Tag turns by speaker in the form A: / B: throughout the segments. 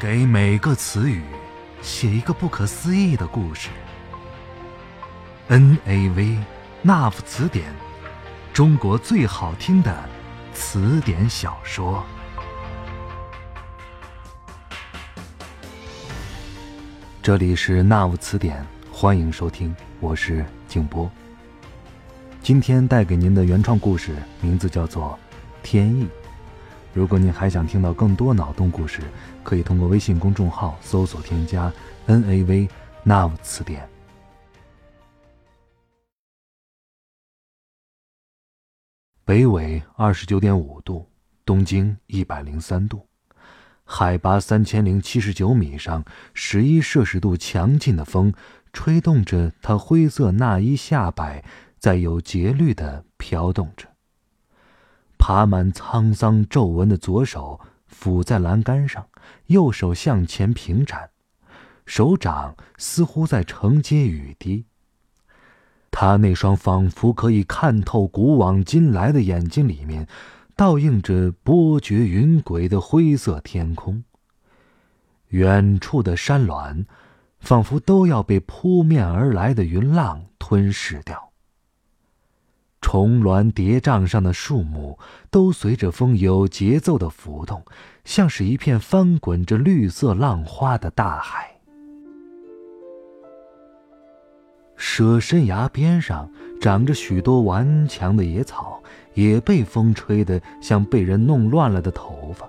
A: 给每个词语写一个不可思议的故事。NAV 那夫词典，中国最好听的词典小说。这里是那夫词典，欢迎收听，我是静波。今天带给您的原创故事名字叫做《天意》。如果您还想听到更多脑洞故事，可以通过微信公众号搜索添加 “NAV Nav 词典”。北纬二十九点五度，东经一百零三度，海拔三千零七十九米上，十一摄氏度强劲的风吹动着他灰色纳衣下摆，在有节律的飘动着。爬满沧桑皱纹的左手抚在栏杆上，右手向前平展，手掌似乎在承接雨滴。他那双仿佛可以看透古往今来的眼睛里面，倒映着波谲云诡的灰色天空。远处的山峦，仿佛都要被扑面而来的云浪吞噬掉。重峦叠嶂上的树木都随着风有节奏的浮动，像是一片翻滚着绿色浪花的大海。舍身崖边上长着许多顽强的野草，也被风吹得像被人弄乱了的头发。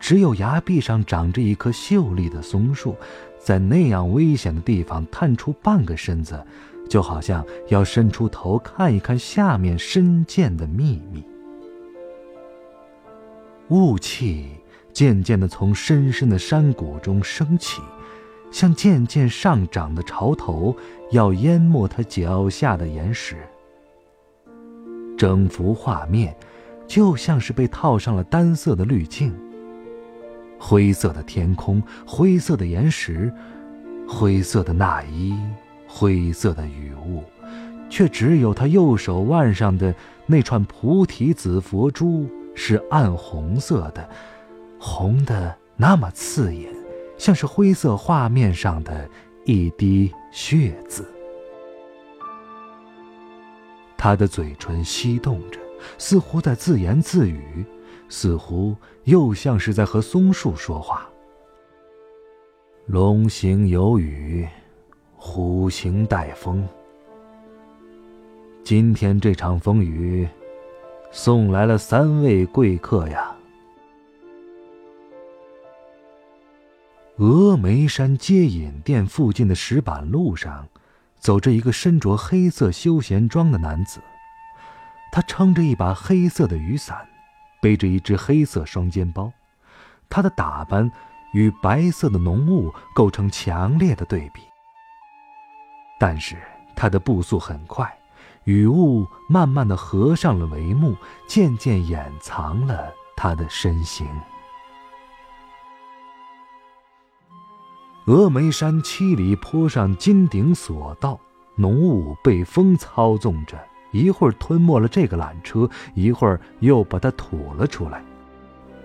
A: 只有崖壁上长着一棵秀丽的松树，在那样危险的地方探出半个身子。就好像要伸出头看一看下面深涧的秘密。雾气渐渐的从深深的山谷中升起，像渐渐上涨的潮头，要淹没他脚下的岩石。整幅画面就像是被套上了单色的滤镜。灰色的天空，灰色的岩石，灰色的那衣。灰色的雨雾，却只有他右手腕上的那串菩提子佛珠是暗红色的，红的那么刺眼，像是灰色画面上的一滴血渍。他的嘴唇翕动着，似乎在自言自语，似乎又像是在和松树说话。龙行有雨。虎行带风，今天这场风雨送来了三位贵客呀。峨眉山接引殿附近的石板路上，走着一个身着黑色休闲装的男子，他撑着一把黑色的雨伞，背着一只黑色双肩包，他的打扮与白色的浓雾构成强烈的对比。但是他的步速很快，雨雾慢慢的合上了帷幕，渐渐掩藏了他的身形。峨眉山七里坡上金顶索道，浓雾被风操纵着，一会儿吞没了这个缆车，一会儿又把它吐了出来。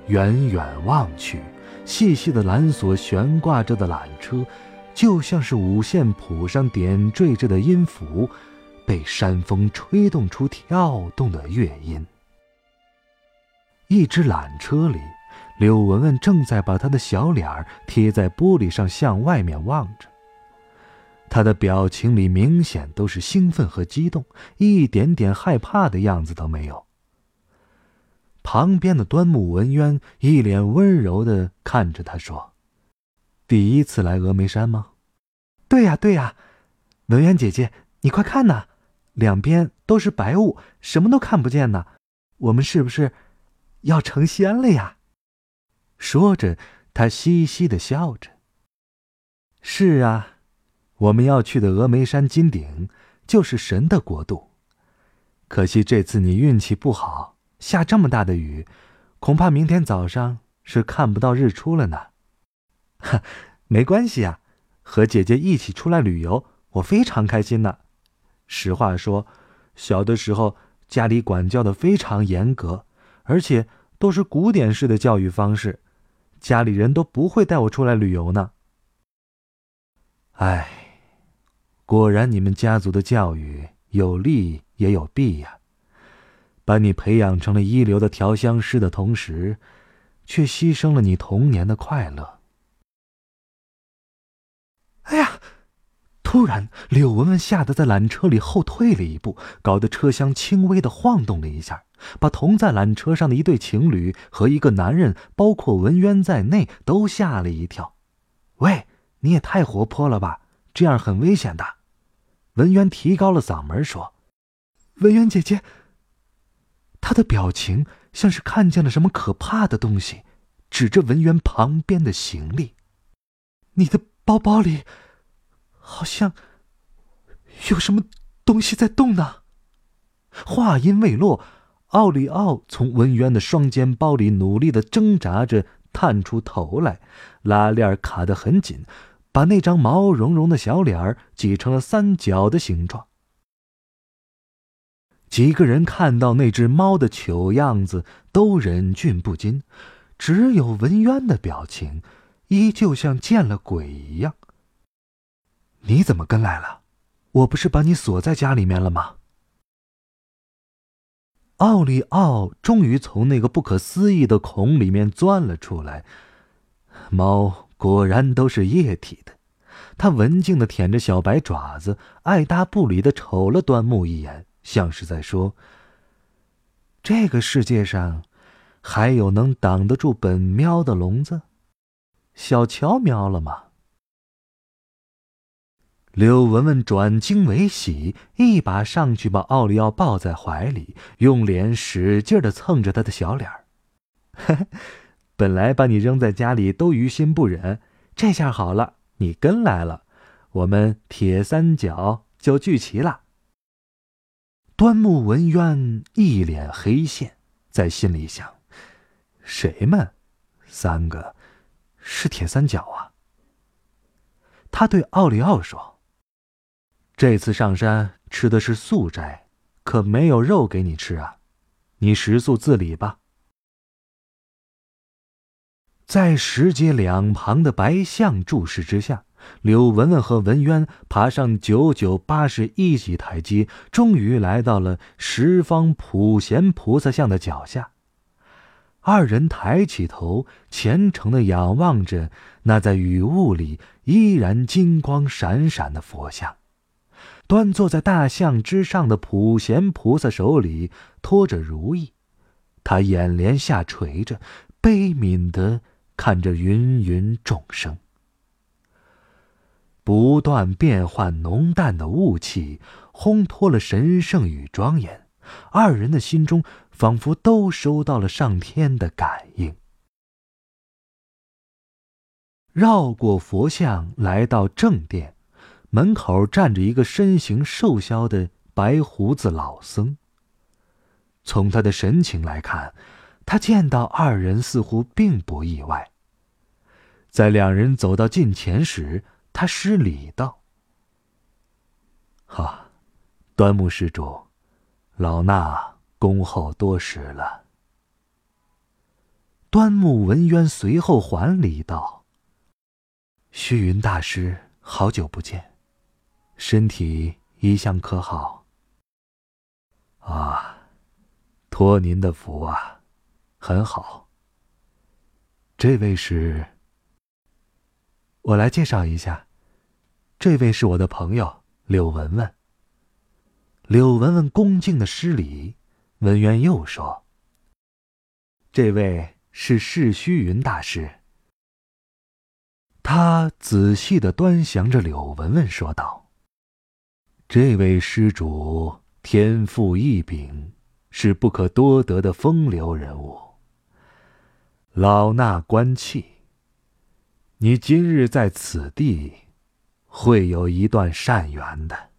A: 远远望去，细细的缆索悬挂着的缆车。就像是五线谱上点缀着的音符，被山风吹动出跳动的乐音。一只缆车里，柳文文正在把她的小脸儿贴在玻璃上向外面望着。她的表情里明显都是兴奋和激动，一点点害怕的样子都没有。旁边的端木文渊一脸温柔的看着他说。第一次来峨眉山吗？
B: 对呀，对呀，文渊姐姐，你快看呐，两边都是白雾，什么都看不见呢。我们是不是要成仙了呀？
A: 说着，他嘻嘻的笑着。是啊，我们要去的峨眉山金顶就是神的国度。可惜这次你运气不好，下这么大的雨，恐怕明天早上是看不到日出了呢。
B: 哈，没关系呀，和姐姐一起出来旅游，我非常开心呢。实话说，小的时候家里管教的非常严格，而且都是古典式的教育方式。家里人都不会带我出来旅游呢。
A: 唉，果然你们家族的教育有利也有弊呀。把你培养成了一流的调香师的同时，却牺牲了你童年的快乐。
B: 哎呀！突然，柳文文吓得在缆车里后退了一步，搞得车厢轻微的晃动了一下，把同在缆车上的一对情侣和一个男人，包括文渊在内，都吓了一跳。喂，你也太活泼了吧！这样很危险的。文渊提高了嗓门说：“文渊姐姐。”他的表情像是看见了什么可怕的东西，指着文渊旁边的行李：“你的包包里，好像有什么东西在动呢。”话音未落，奥利奥从文渊的双肩包里努力的挣扎着探出头来，拉链卡得很紧，把那张毛茸茸的小脸儿挤成了三角的形状。几个人看到那只猫的糗样子，都忍俊不禁，只有文渊的表情，依旧像见了鬼一样。你怎么跟来了？我不是把你锁在家里面了吗？奥利奥终于从那个不可思议的孔里面钻了出来。猫果然都是液体的，它文静的舔着小白爪子，爱答不理的瞅了端木一眼。像是在说：“这个世界上，还有能挡得住本喵的笼子？小乔喵了吗？”柳文文转惊为喜，一把上去把奥利奥抱在怀里，用脸使劲的蹭着他的小脸儿。本来把你扔在家里都于心不忍，这下好了，你跟来了，我们铁三角就聚齐了。端木文渊一脸黑线，在心里想：“谁们？三个，是铁三角啊。”他对奥利奥说：“这次上山吃的是素斋，可没有肉给你吃啊，你食宿自理吧。”在石阶两旁的白象注视之下。柳文文和文渊爬上九九八十一级台阶，终于来到了十方普贤菩萨像的脚下。二人抬起头，虔诚的仰望着那在雨雾里依然金光闪闪的佛像。端坐在大象之上的普贤菩萨手里托着如意，他眼帘下垂着，悲悯的看着芸芸众生。不断变换浓淡的雾气，烘托了神圣与庄严。二人的心中仿佛都收到了上天的感应。绕过佛像，来到正殿，门口站着一个身形瘦削的白胡子老僧。从他的神情来看，他见到二人似乎并不意外。在两人走到近前时，他施礼道：“哈，端木施主，老衲恭候多时了。”端木文渊随后还礼道：“虚云大师，好久不见，身体一向可好？”啊，托您的福啊，很好。这位是。我来介绍一下，这位是我的朋友柳文文。柳文文恭敬的施礼，文渊又说：“这位是释虚云大师。”他仔细的端详着柳文文，说道：“这位施主天赋异禀，是不可多得的风流人物。老衲观气。”你今日在此地，会有一段善缘的。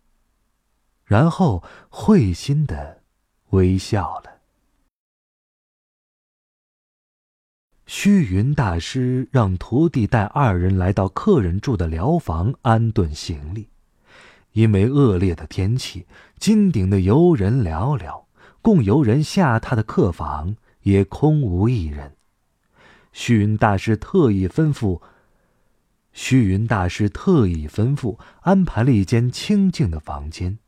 B: 然后会心的微笑了。虚云大师让徒弟带二人来到客人住的寮房安顿行李，因为恶劣的天气，金顶的游人寥寥，供游人下榻的客房也空无一人。虚云大师特意吩咐。虚云大师特意吩咐安排了一间清静的房间。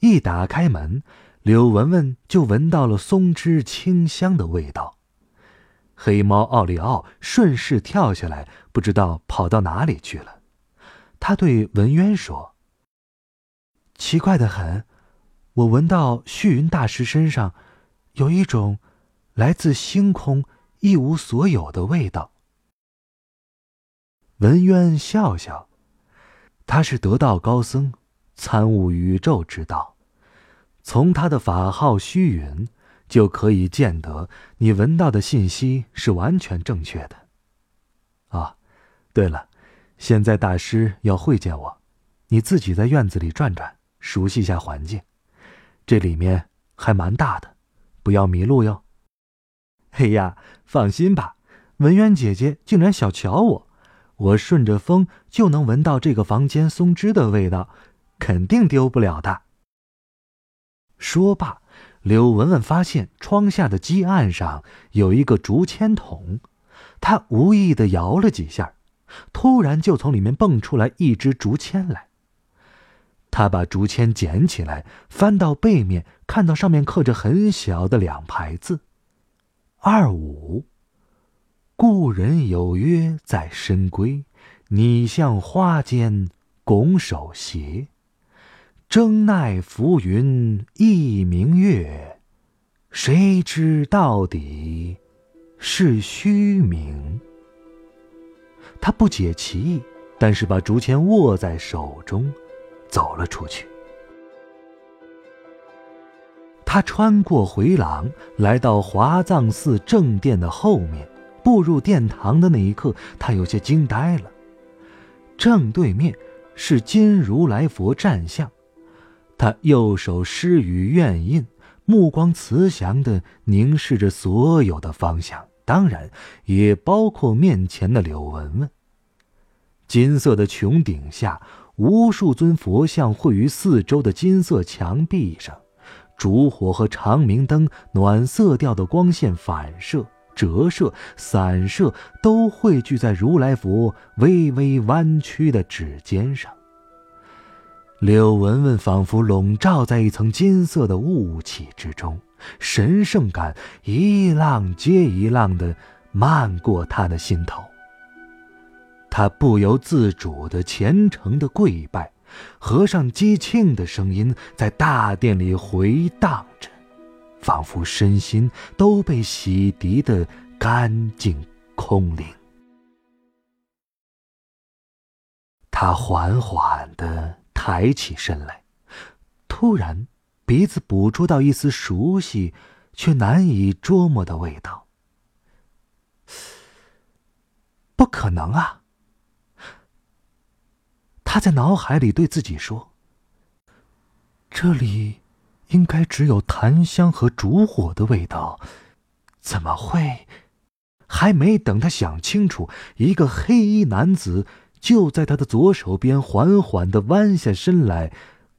B: 一打开门，柳文文就闻到了松枝清香的味道。黑猫奥利奥顺势跳下来，不知道跑到哪里去了。他对文渊说：“奇怪的很，我闻到虚云大师身上有一种来自星空一无所有的味道。”文渊笑笑，他是得道高僧，参悟宇宙之道。从他的法号虚云，就可以见得你闻到的信息是完全正确的。啊，对了，现在大师要会见我，你自己在院子里转转，熟悉一下环境。这里面还蛮大的，不要迷路哟。哎呀，放心吧，文渊姐姐竟然小瞧我。我顺着风就能闻到这个房间松枝的味道，肯定丢不了的。说罢，柳文文发现窗下的基案上有一个竹签筒，她无意的摇了几下，突然就从里面蹦出来一支竹签来。他把竹签捡起来，翻到背面，看到上面刻着很小的两排字：“二五。”故人有约在深闺，拟向花间拱手斜。争奈浮云一明月，谁知到底是虚名？他不解其意，但是把竹签握在手中，走了出去。他穿过回廊，来到华藏寺正殿的后面。步入殿堂的那一刻，他有些惊呆了。正对面是金如来佛站像，他右手施与愿印，目光慈祥地凝视着所有的方向，当然也包括面前的柳文文。金色的穹顶下，无数尊佛像绘于四周的金色墙壁上，烛火和长明灯暖色调的光线反射。折射、散射都汇聚在如来佛微微弯曲的指尖上。柳文文仿佛笼罩在一层金色的雾气之中，神圣感一浪接一浪的漫过他的心头。他不由自主的虔诚的跪拜，和尚击磬的声音在大殿里回荡着。仿佛身心都被洗涤的干净空灵。他缓缓的抬起身来，突然鼻子捕捉到一丝熟悉却难以捉摸的味道。不可能啊！他在脑海里对自己说：“这里。”应该只有檀香和烛火的味道，怎么会？还没等他想清楚，一个黑衣男子就在他的左手边缓缓的弯下身来，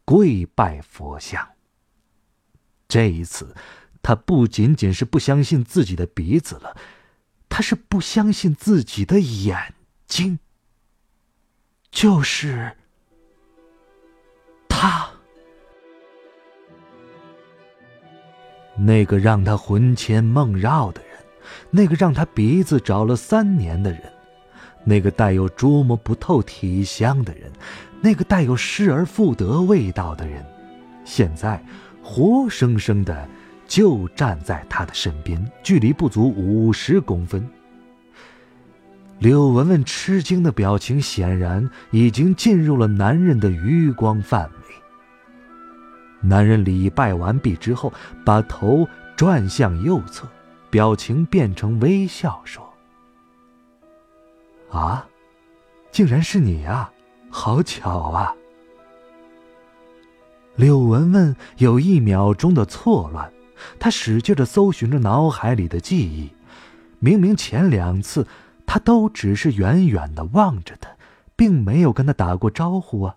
B: 跪拜佛像。这一次，他不仅仅是不相信自己的鼻子了，他是不相信自己的眼睛，就是他。那个让他魂牵梦绕的人，那个让他鼻子找了三年的人，那个带有捉摸不透体香的人，那个带有失而复得味道的人，现在活生生的就站在他的身边，距离不足五十公分。柳文文吃惊的表情显然已经进入了男人的余光范围。男人礼拜完毕之后，把头转向右侧，表情变成微笑，说：“啊，竟然是你啊！好巧啊！”柳文文有一秒钟的错乱，她使劲的搜寻着脑海里的记忆。明明前两次，他都只是远远的望着他，并没有跟他打过招呼啊，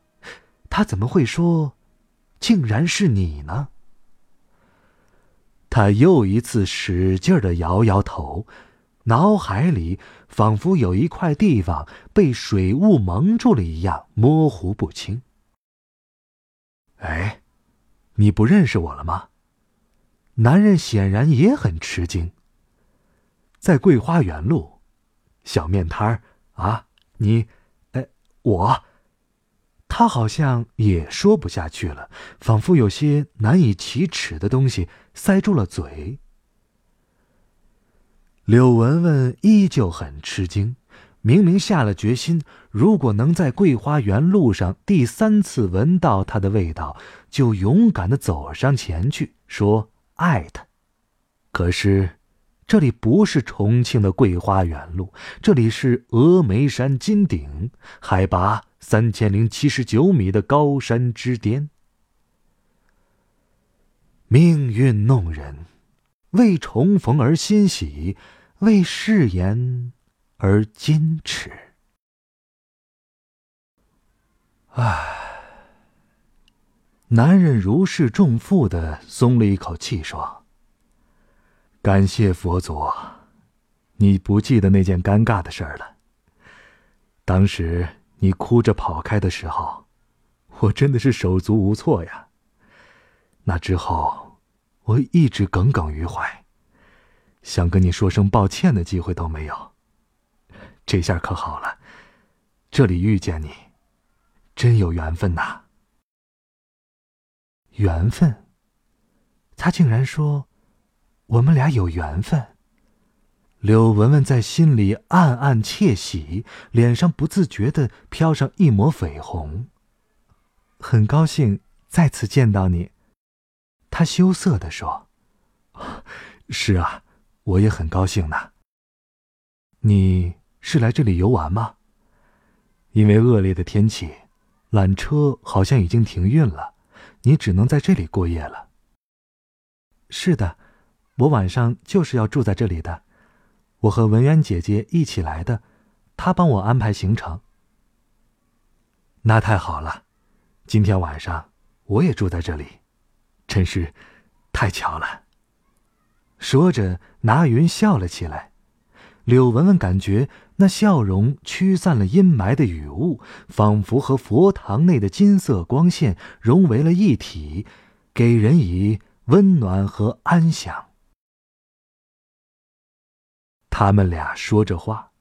B: 他怎么会说？竟然是你呢！他又一次使劲的摇摇头，脑海里仿佛有一块地方被水雾蒙住了一样，模糊不清。
A: 哎，你不认识我了吗？
B: 男人显然也很吃惊。
A: 在桂花园路，小面摊儿啊，你，哎，我。
B: 他好像也说不下去了，仿佛有些难以启齿的东西塞住了嘴。柳文文依旧很吃惊，明明下了决心，如果能在桂花园路上第三次闻到它的味道，就勇敢的走上前去说爱他。可是，这里不是重庆的桂花园路，这里是峨眉山金顶，海拔。三千零七十九米的高山之巅，命运弄人，为重逢而欣喜，为誓言而矜持。唉，男人如释重负的松了一口气，说：“感谢佛祖，你不记得那件尴尬的事儿了。当时。”你哭着跑开的时候，我真的是手足无措呀。那之后，我一直耿耿于怀，想跟你说声抱歉的机会都没有。这下可好了，这里遇见你，真有缘分呐。缘分？他竟然说，我们俩有缘分。柳文文在心里暗暗窃喜，脸上不自觉的飘上一抹绯红。很高兴再次见到你，他羞涩的说：“是啊，我也很高兴呢。你是来这里游玩吗？因为恶劣的天气，缆车好像已经停运了，你只能在这里过夜了。是的，我晚上就是要住在这里的。”我和文渊姐姐一起来的，她帮我安排行程。那太好了，今天晚上我也住在这里，真是太巧了。说着，拿云笑了起来。柳文文感觉那笑容驱散了阴霾的雨雾，仿佛和佛堂内的金色光线融为了一体，给人以温暖和安详。他们俩说着话，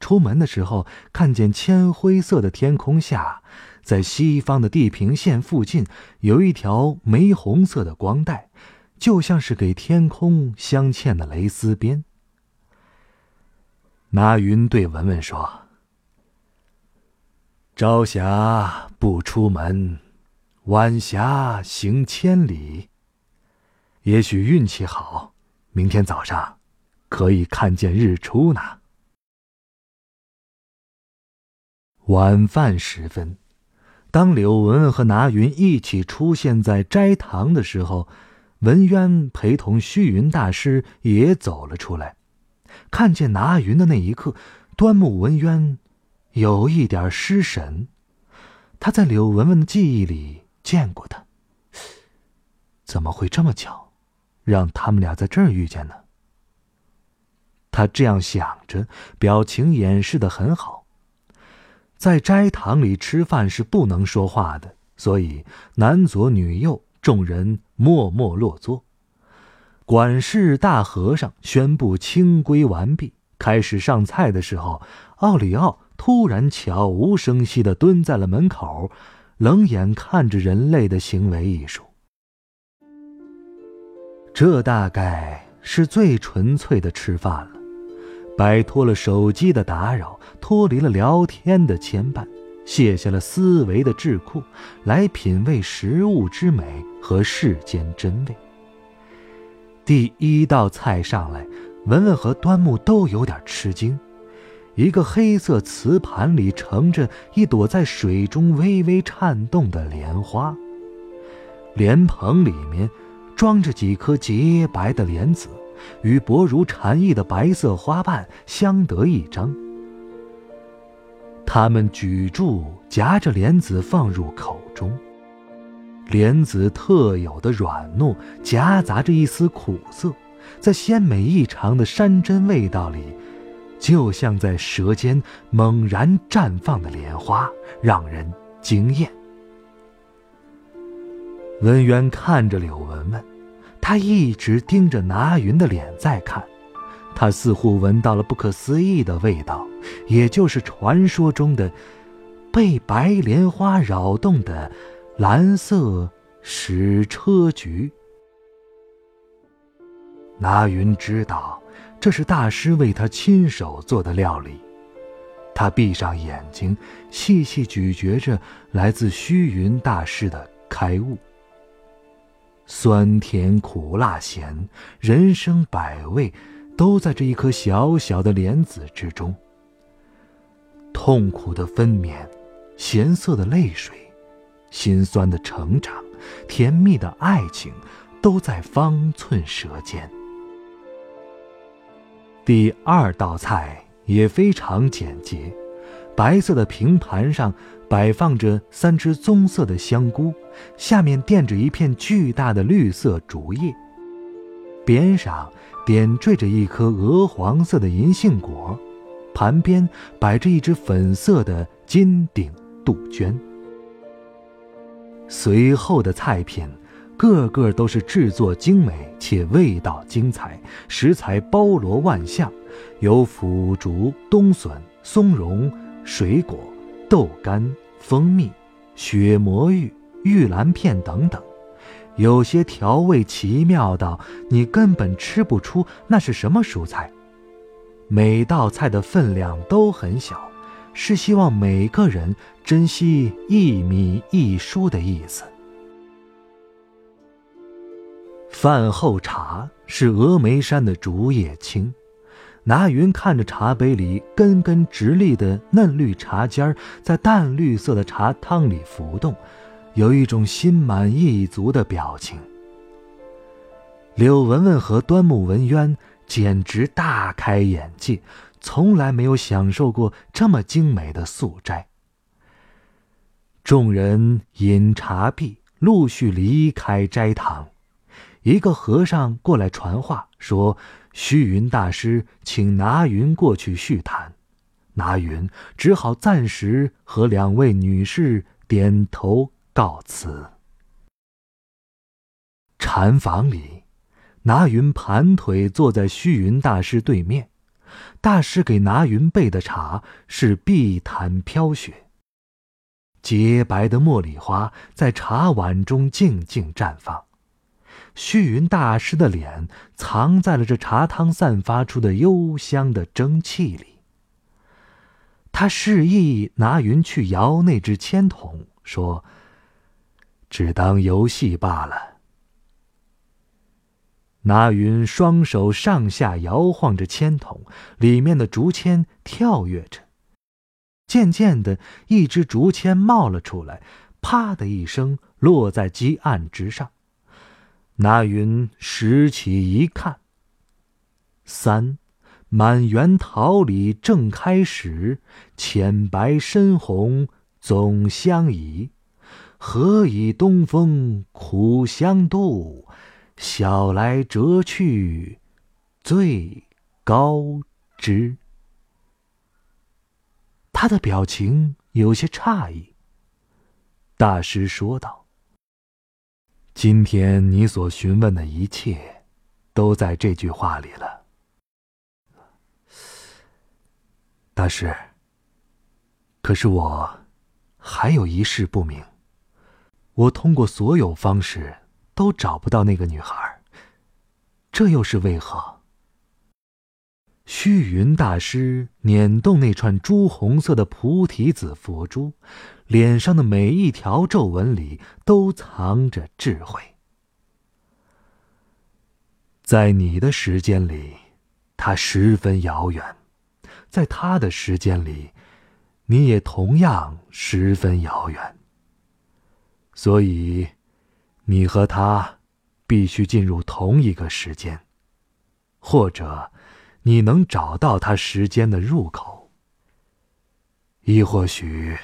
B: 出门的时候，看见铅灰色的天空下，在西方的地平线附近，有一条玫红色的光带，就像是给天空镶嵌的蕾丝边。拿云对文文说：“朝霞不出门，晚霞行千里。也许运气好，明天早上。”可以看见日出呢。晚饭时分，当柳文文和拿云一起出现在斋堂的时候，文渊陪同虚云大师也走了出来。看见拿云的那一刻，端木文渊有一点失神。他在柳文文的记忆里见过他，怎么会这么巧，让他们俩在这儿遇见呢？他这样想着，表情掩饰的很好。在斋堂里吃饭是不能说话的，所以男左女右，众人默默落座。管事大和尚宣布清规完毕，开始上菜的时候，奥里奥突然悄无声息的蹲在了门口，冷眼看着人类的行为艺术。这大概是最纯粹的吃饭了。摆脱了手机的打扰，脱离了聊天的牵绊，卸下了思维的桎梏，来品味食物之美和世间真味。第一道菜上来，文文和端木都有点吃惊。一个黑色瓷盘里盛着一朵在水中微微颤动的莲花，莲蓬里面装着几颗洁白的莲子。与薄如蝉翼的白色花瓣相得益彰。他们举箸夹着莲子放入口中，莲子特有的软糯夹杂着一丝苦涩，在鲜美异常的山珍味道里，就像在舌尖猛然绽放的莲花，让人惊艳。文渊看着柳文文，他一直盯着拿云的脸在看，他似乎闻到了不可思议的味道，也就是传说中的被白莲花扰动的蓝色矢车菊。拿云知道，这是大师为他亲手做的料理。他闭上眼睛，细细咀嚼着来自虚云大师的开悟。酸甜苦辣咸，人生百味，都在这一颗小小的莲子之中。痛苦的分娩，咸涩的泪水，心酸的成长，甜蜜的爱情，都在方寸舌尖。第二道菜也非常简洁，白色的平盘上。摆放着三只棕色的香菇，下面垫着一片巨大的绿色竹叶，边上点缀着一颗鹅黄色的银杏果，盘边摆着一只粉色的金顶杜鹃。随后的菜品，个个都是制作精美且味道精彩，食材包罗万象，有腐竹、冬笋、松茸、水果。豆干、蜂蜜、雪魔芋、玉兰片等等，有些调味奇妙到你根本吃不出那是什么蔬菜。每道菜的分量都很小，是希望每个人珍惜一米一书的意思。饭后茶是峨眉山的竹叶青。拿云看着茶杯里根根直立的嫩绿茶尖儿在淡绿色的茶汤里浮动，有一种心满意足的表情。柳文文和端木文渊简直大开眼界，从来没有享受过这么精美的素斋。众人饮茶毕，陆续离开斋堂。一个和尚过来传话说。虚云大师请拿云过去叙谈，拿云只好暂时和两位女士点头告辞。禅房里，拿云盘腿坐在虚云大师对面，大师给拿云备的茶是碧潭飘雪，洁白的茉莉花在茶碗中静静绽放。虚云大师的脸藏在了这茶汤散发出的幽香的蒸汽里。他示意拿云去摇那只铅筒，说：“只当游戏罢了。”拿云双手上下摇晃着铅筒，里面的竹签跳跃着。渐渐的，一支竹签冒了出来，啪的一声落在鸡案之上。那云拾起一看，三满园桃李正开时，浅白深红总相宜。何以东风苦相度？晓来折去最高枝。他的表情有些诧异。大师说道。今天你所询问的一切，都在这句话里了，大师。可是我还有一事不明，我通过所有方式都找不到那个女孩，这又是为何？虚云大师捻动那串朱红色的菩提子佛珠。脸上的每一条皱纹里都藏着智慧。在你的时间里，它十分遥远；在他的时间里，你也同样十分遥远。所以，你和他必须进入同一个时间，或者你能找到他时间的入口，亦或许。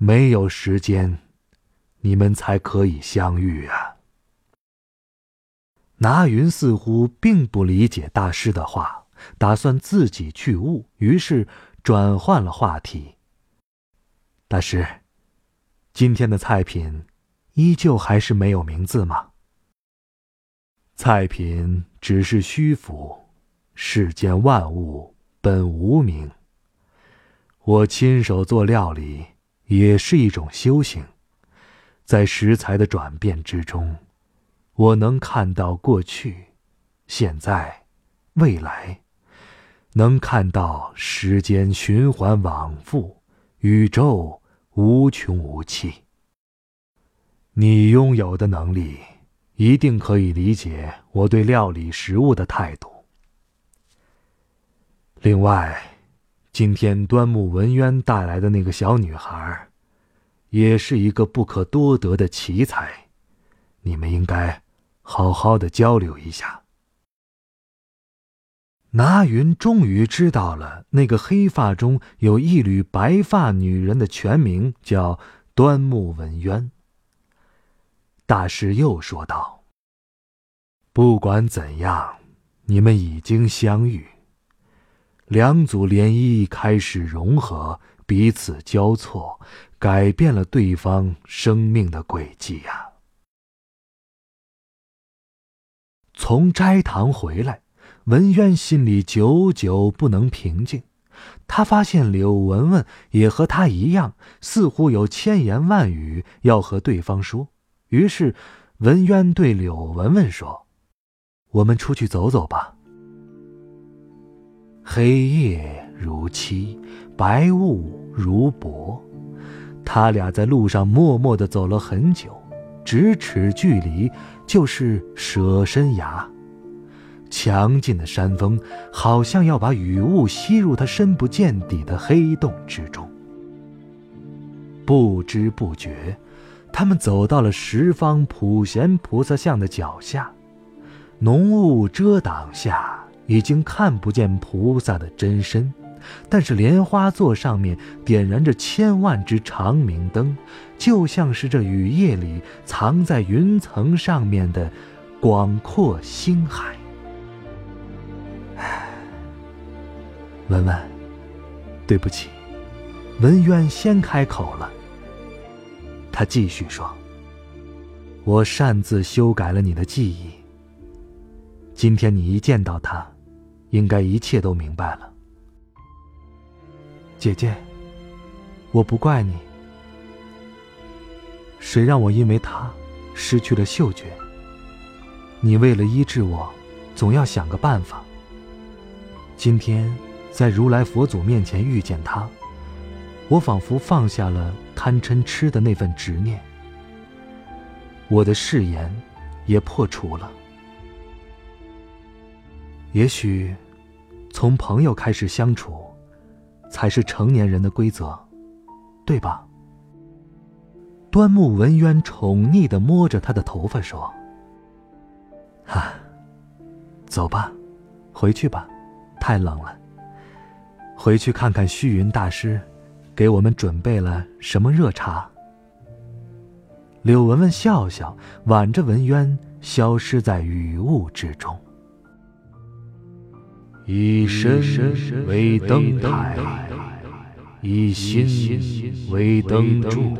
B: 没有时间，你们才可以相遇啊！拿云似乎并不理解大师的话，打算自己去悟，于是转换了话题。大师，今天的菜品依旧还是没有名字吗？菜品只是虚浮，世间万物本无名。我亲手做料理也是一种修行。在食材的转变之中，我能看到过去、现在、未来，能看到时间循环往复，宇宙无穷无期。你拥有的能力，一定可以理解我对料理食物的态度。另外，今天端木文渊带来的那个小女孩。也是一个不可多得的奇才，你们应该好好的交流一下。拿云终于知道了那个黑发中有一缕白发女人的全名，叫端木文渊。大师又说道：“不管怎样，你们已经相遇，两组涟漪开始融合，彼此交错。”改变了对方生命的轨迹呀！从斋堂回来，文渊心里久久不能平静。他发现柳文文也和他一样，似乎有千言万语要和对方说。于是，文渊对柳文文说：“我们出去走走吧。”黑夜如漆，白雾如薄。他俩在路上默默地走了很久，咫尺距离就是舍身崖。强劲的山风好像要把雨雾吸入他深不见底的黑洞之中。不知不觉，他们走到了十方普贤菩萨像的脚下，浓雾遮挡下，已经看不见菩萨的真身。但是莲花座上面点燃着千万只长明灯，就像是这雨夜里藏在云层上面的广阔星海。文文，对不起，文渊先开口了。他继续说：“我擅自修改了你的记忆。今天你一见到他，应该一切都明白了。”姐姐，我不怪你。谁让我因为他失去了嗅觉？你为了医治我，总要想个办法。今天在如来佛祖面前遇见他，我仿佛放下了贪嗔痴的那份执念，我的誓言也破除了。也许从朋友开始相处。才是成年人的规则，对吧？端木文渊宠溺的摸着他的头发说：“啊，走吧，回去吧，太冷了。回去看看虚云大师，给我们准备了什么热茶。”柳文文笑笑，挽着文渊消失在雨雾之中。以身为灯台，以心为灯柱，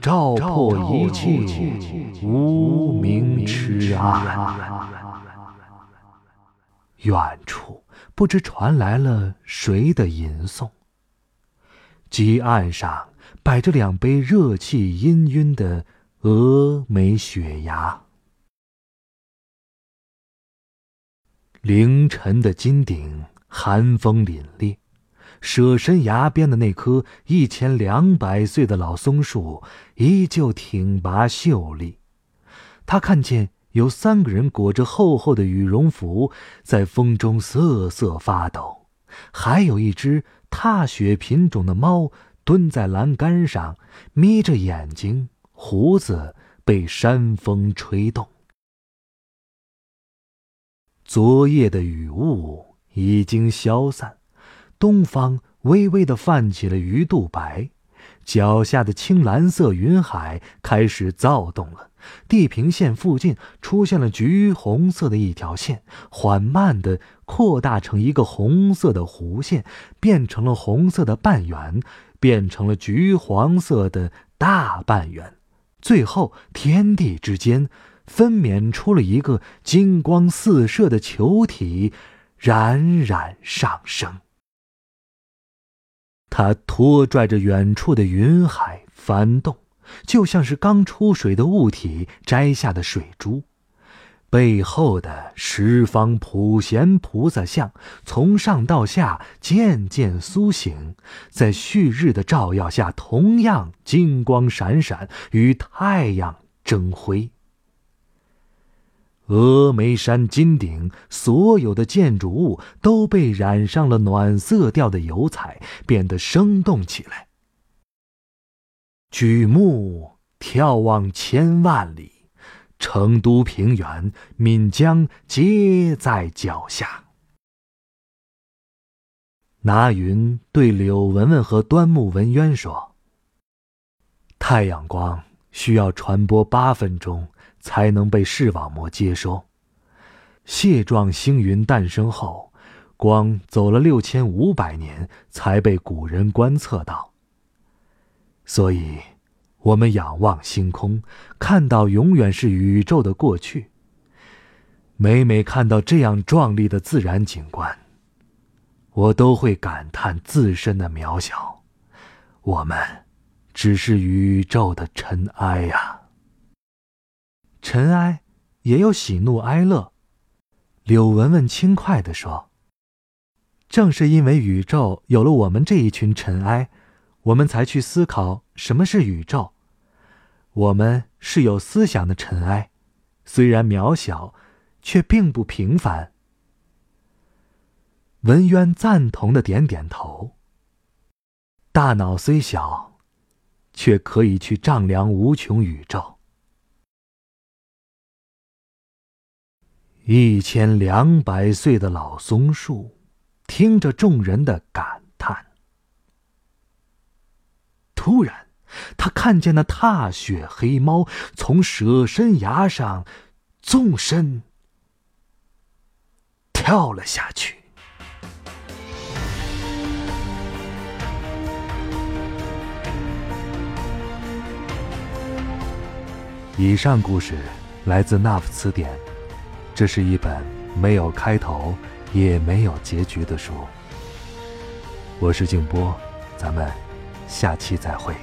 B: 照破一切无名痴暗。远处不知传来了谁的吟诵。堤岸上摆着两杯热气氤氲的峨眉雪芽。凌晨的金顶，寒风凛冽。舍身崖边的那棵一千两百岁的老松树，依旧挺拔秀丽。他看见有三个人裹着厚厚的羽绒服，在风中瑟瑟发抖；还有一只踏雪品种的猫蹲在栏杆上，眯着眼睛，胡子被山风吹动。昨夜的雨雾已经消散，东方微微的泛起了鱼肚白，脚下的青蓝色云海开始躁动了。地平线附近出现了橘红色的一条线，缓慢地扩大成一个红色的弧线，变成了红色的半圆，变成了橘黄色的大半圆，最后天地之间分娩出了一个金光四射的球体，冉冉上升。它拖拽着远处的云海翻动。就像是刚出水的物体摘下的水珠，背后的十方普贤菩萨像从上到下渐渐苏醒，在旭日的照耀下，同样金光闪闪，与太阳争辉。峨眉山金顶所有的建筑物都被染上了暖色调的油彩，变得生动起来。举目眺望千万里，成都平原、岷江皆在脚下。拿云对柳文文和端木文渊说：“太阳光需要传播八分钟才能被视网膜接收。蟹状星云诞生后，光走了六千五百年才被古人观测到。”所以，我们仰望星空，看到永远是宇宙的过去。每每看到这样壮丽的自然景观，我都会感叹自身的渺小。我们只是宇宙的尘埃呀。尘埃也有喜怒哀乐。柳文文轻快地说：“正是因为宇宙有了我们这一群尘埃。”我们才去思考什么是宇宙。我们是有思想的尘埃，虽然渺小，却并不平凡。文渊赞同的点点头。大脑虽小，却可以去丈量无穷宇宙。一千两百岁的老松树，听着众人的感叹。突然，他看见那踏雪黑猫从舍身崖上纵身跳了下去。以上故事来自《那夫词典》，这是一本没有开头也没有结局的书。我是静波，咱们。下期再会。